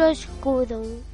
no escudo.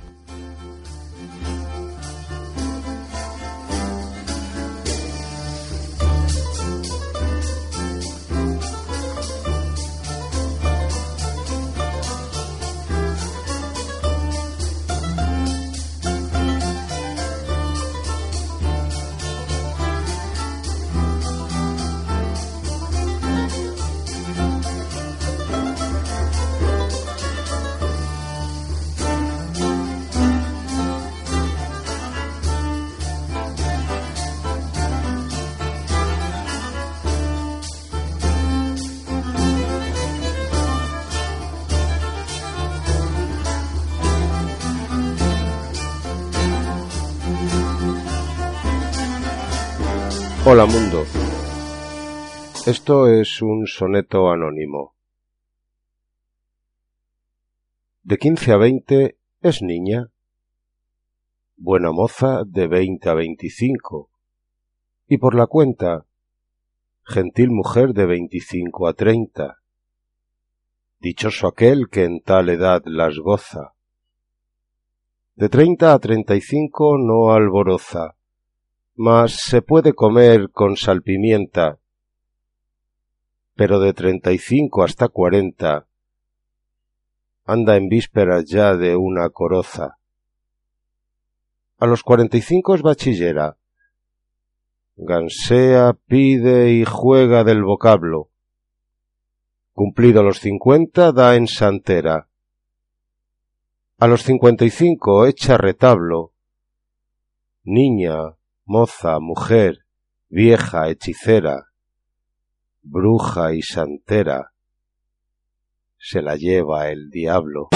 Hola mundo. Esto es un soneto anónimo. De 15 a 20 es niña. Buena moza de 20 a 25. Y por la cuenta, gentil mujer de 25 a 30. Dichoso aquel que en tal edad las goza. De 30 a 35 no alboroza mas se puede comer con salpimienta, pero de treinta y cinco hasta cuarenta anda en vísperas ya de una coroza. A los cuarenta y cinco es bachillera, gansea, pide y juega del vocablo. Cumplido los cincuenta da en santera. A los cincuenta y cinco echa retablo. Niña, moza, mujer, vieja, hechicera, bruja y santera, se la lleva el diablo.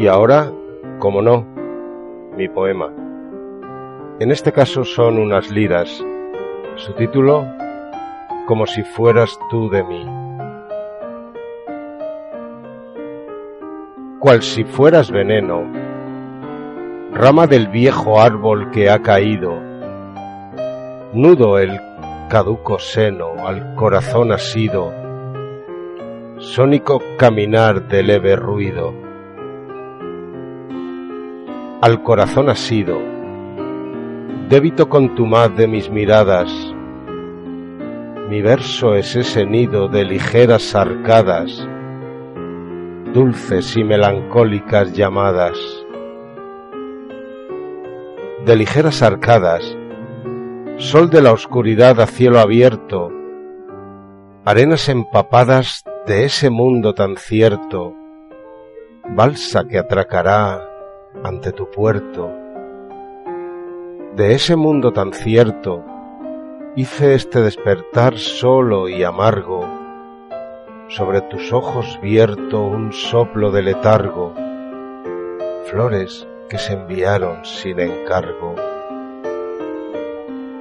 Y ahora, como no, mi poema. En este caso son unas liras. Su título, Como si fueras tú de mí. Cual si fueras veneno, rama del viejo árbol que ha caído, nudo el caduco seno al corazón asido, sónico caminar de leve ruido al corazón asido, débito contumaz de mis miradas, mi verso es ese nido de ligeras arcadas, dulces y melancólicas llamadas. De ligeras arcadas, sol de la oscuridad a cielo abierto, arenas empapadas de ese mundo tan cierto, balsa que atracará ante tu puerto. De ese mundo tan cierto, hice este despertar solo y amargo, sobre tus ojos vierto un soplo de letargo, flores que se enviaron sin encargo.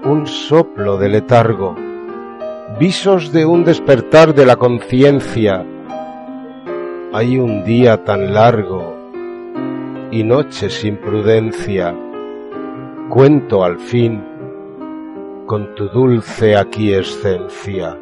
Un soplo de letargo, visos de un despertar de la conciencia. Hay un día tan largo y noche sin prudencia, cuento al fin con tu dulce aquiescencia.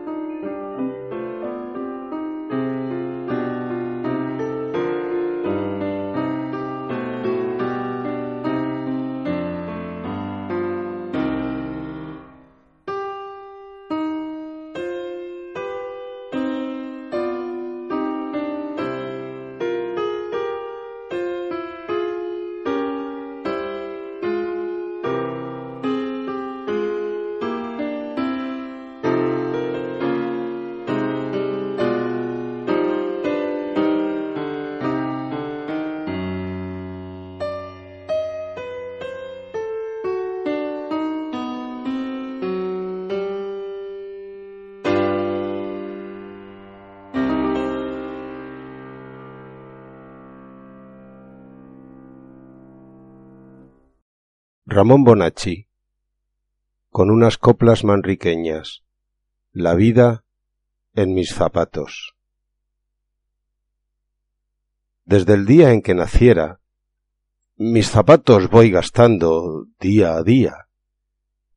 Ramón Bonacci, con unas coplas manriqueñas. La vida en mis zapatos. Desde el día en que naciera, mis zapatos voy gastando día a día,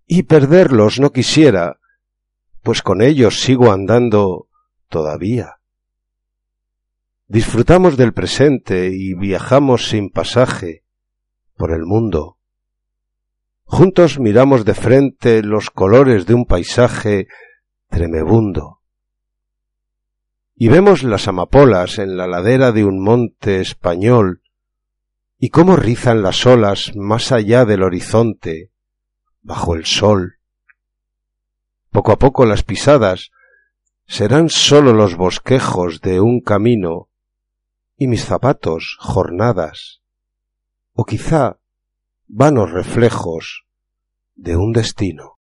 y perderlos no quisiera, pues con ellos sigo andando todavía. Disfrutamos del presente y viajamos sin pasaje por el mundo. Juntos miramos de frente los colores de un paisaje tremebundo. Y vemos las amapolas en la ladera de un monte español y cómo rizan las olas más allá del horizonte, bajo el sol. Poco a poco las pisadas serán sólo los bosquejos de un camino y mis zapatos jornadas, o quizá vanos reflejos de un destino.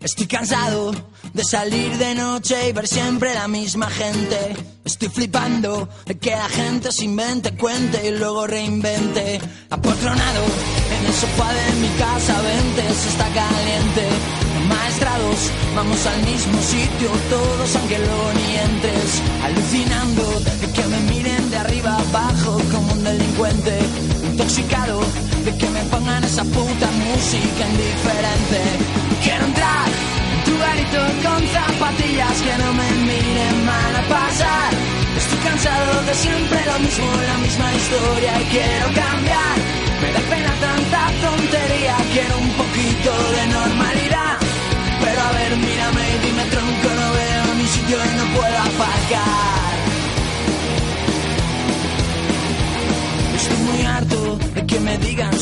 Estoy cansado de salir de noche y ver siempre la misma gente. Estoy flipando de que la gente se invente, cuente y luego reinvente. Apoltronado en el sofá de mi casa, vente, se está caliente. Maestrados, vamos al mismo sitio, todos aunque luego ni entres. Alucinando de que me miren de arriba abajo como un delincuente. Intoxicado de que me pongan esa puta música indiferente. Quiero entrar en tu garito con zapatillas que no me miren mal a pasar. Estoy cansado de siempre lo mismo, la misma historia y quiero cambiar. Me da pena tanta tontería, quiero un poquito de normalidad.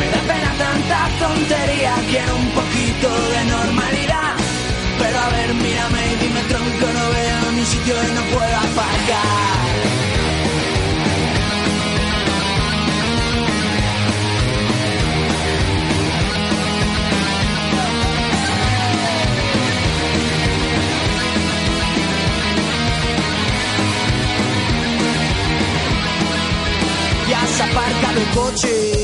Me da pena tanta tontería, quiero un poquito de normalidad. Pero a ver, mírame y dime tronco, no veo ni sitio y no puedo aparcar. Ya has aparcado el coche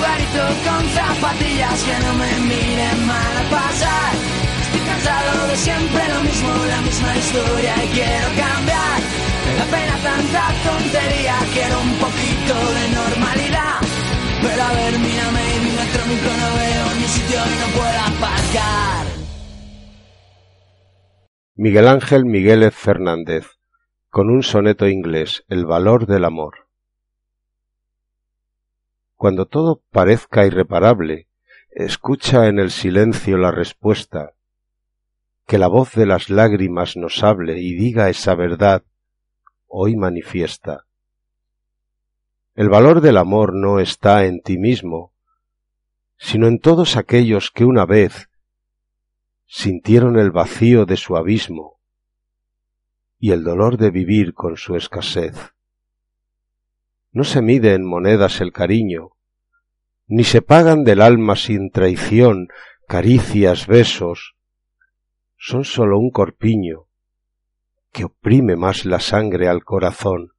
en tu garito con zapatillas que no me miren mal a pasar. Estoy cansado de siempre lo mismo, la misma historia y quiero cambiar. Me da pena tanta tontería, quiero un poquito de normalidad. Pero a ver, mírame y dime tronco, no veo ni sitio y no puedo aparcar. Miguel Ángel Migueles Fernández, con un soneto inglés, El valor del amor. Cuando todo parezca irreparable, escucha en el silencio la respuesta, que la voz de las lágrimas nos hable y diga esa verdad hoy manifiesta. El valor del amor no está en ti mismo, sino en todos aquellos que una vez sintieron el vacío de su abismo y el dolor de vivir con su escasez. No se mide en monedas el cariño, ni se pagan del alma sin traición caricias, besos, son sólo un corpiño que oprime más la sangre al corazón.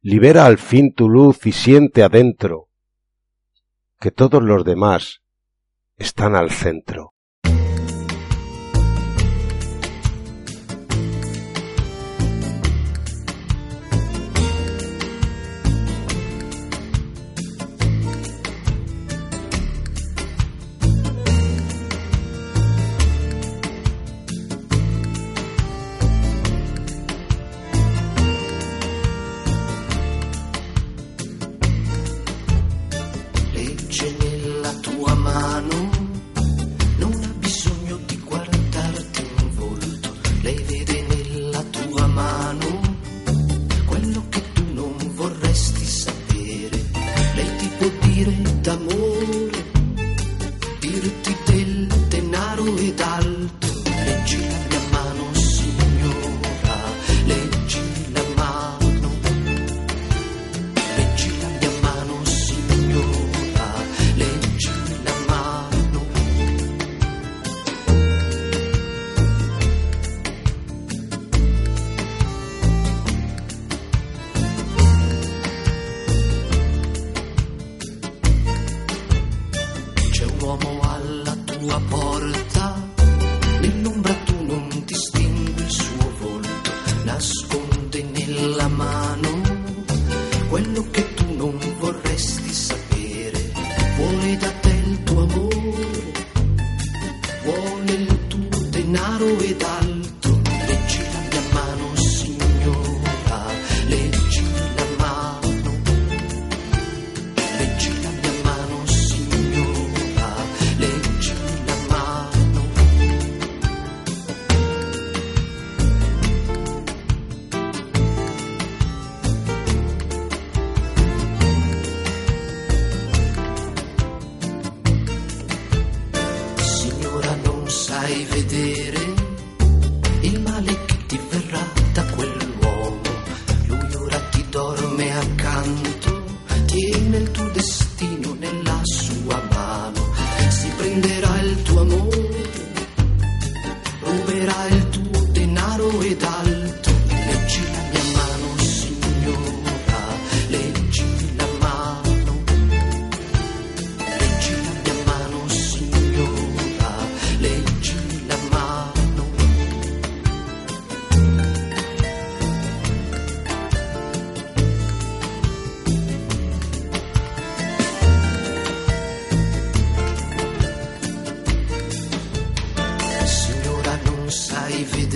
Libera al fin tu luz y siente adentro que todos los demás están al centro.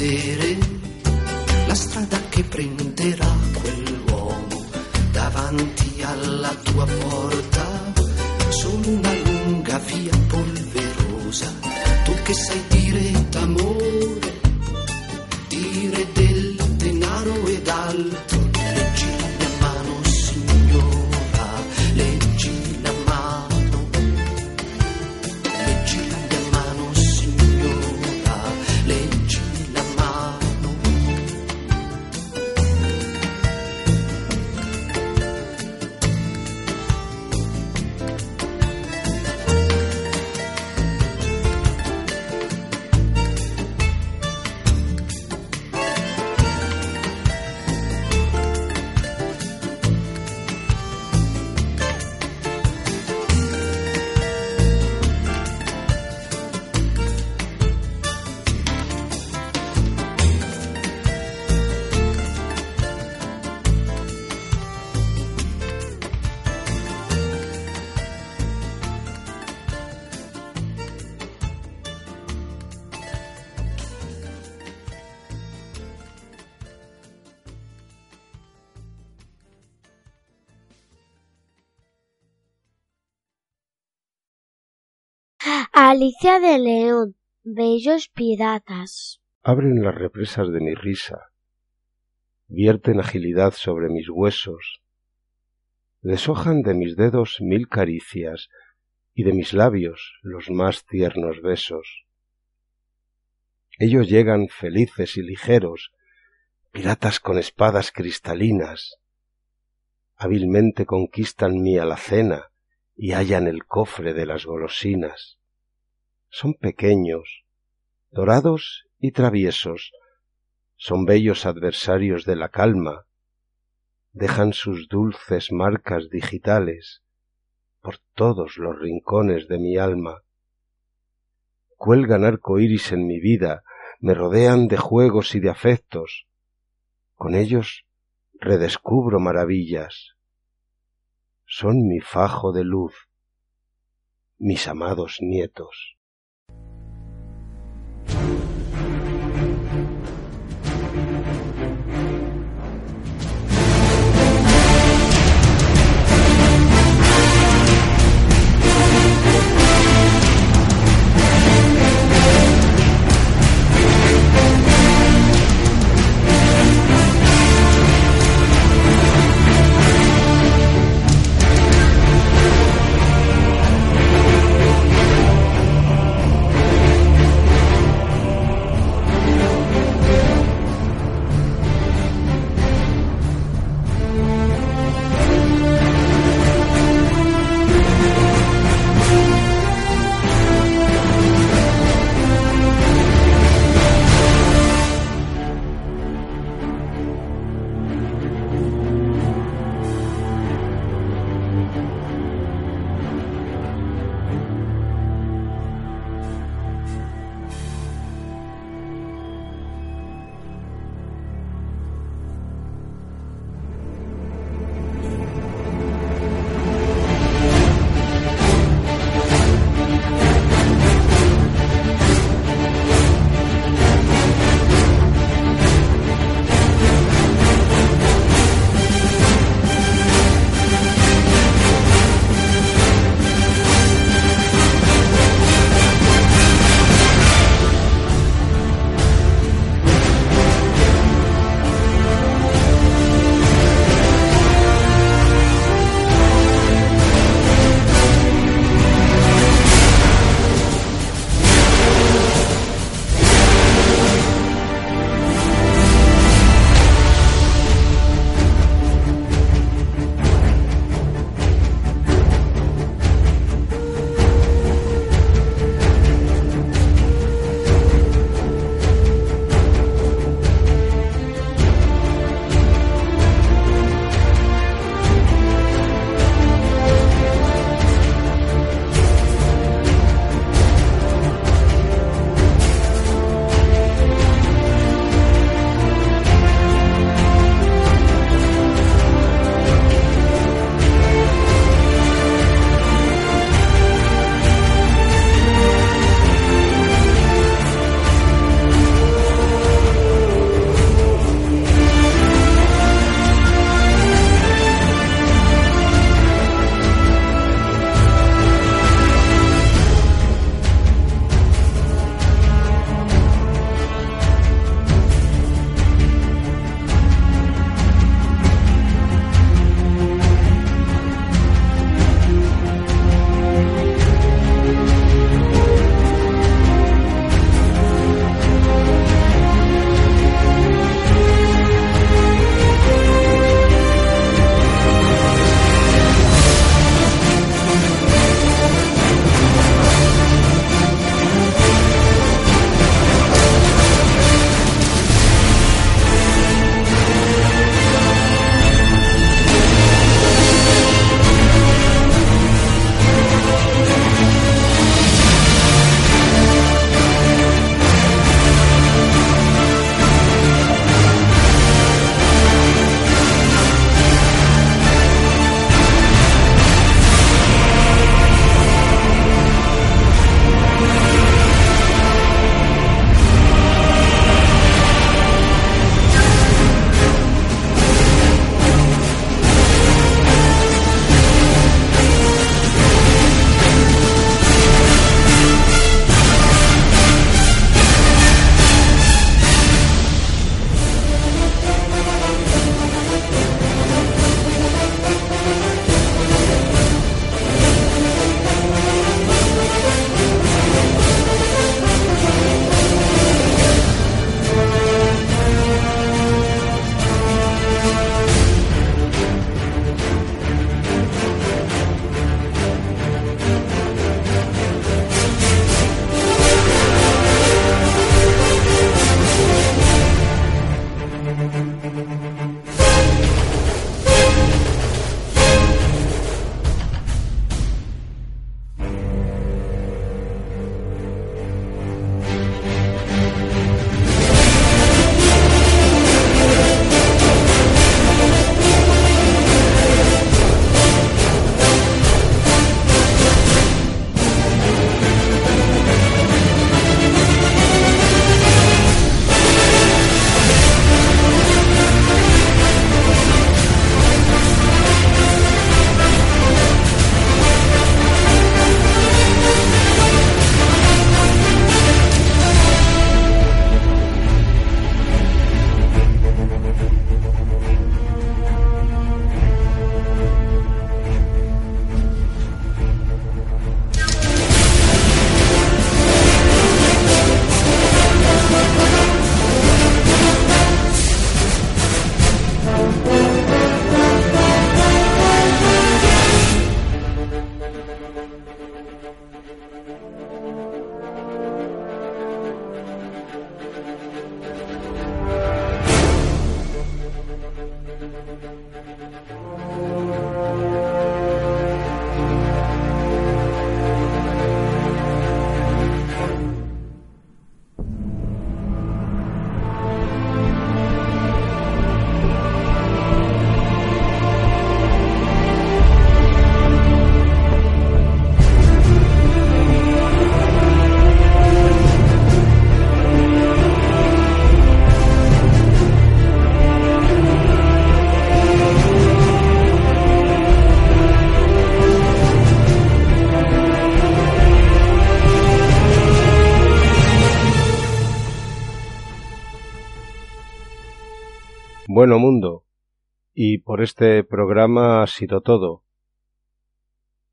did. Alicia de León, bellos piratas. Abren las represas de mi risa, vierten agilidad sobre mis huesos, deshojan de mis dedos mil caricias y de mis labios los más tiernos besos. Ellos llegan felices y ligeros, piratas con espadas cristalinas, hábilmente conquistan mi alacena y hallan el cofre de las golosinas. Son pequeños, dorados y traviesos, son bellos adversarios de la calma, dejan sus dulces marcas digitales por todos los rincones de mi alma. Cuelgan arcoíris en mi vida, me rodean de juegos y de afectos. Con ellos redescubro maravillas. Son mi fajo de luz, mis amados nietos. Bueno mundo, y por este programa ha sido todo.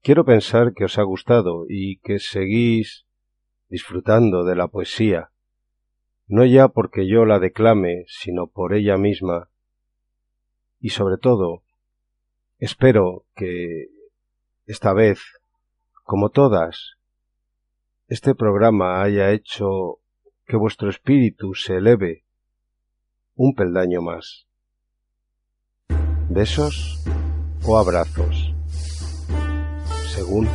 Quiero pensar que os ha gustado y que seguís disfrutando de la poesía, no ya porque yo la declame, sino por ella misma. Y sobre todo, espero que esta vez, como todas, este programa haya hecho que vuestro espíritu se eleve un peldaño más. ¿Besos o abrazos? Según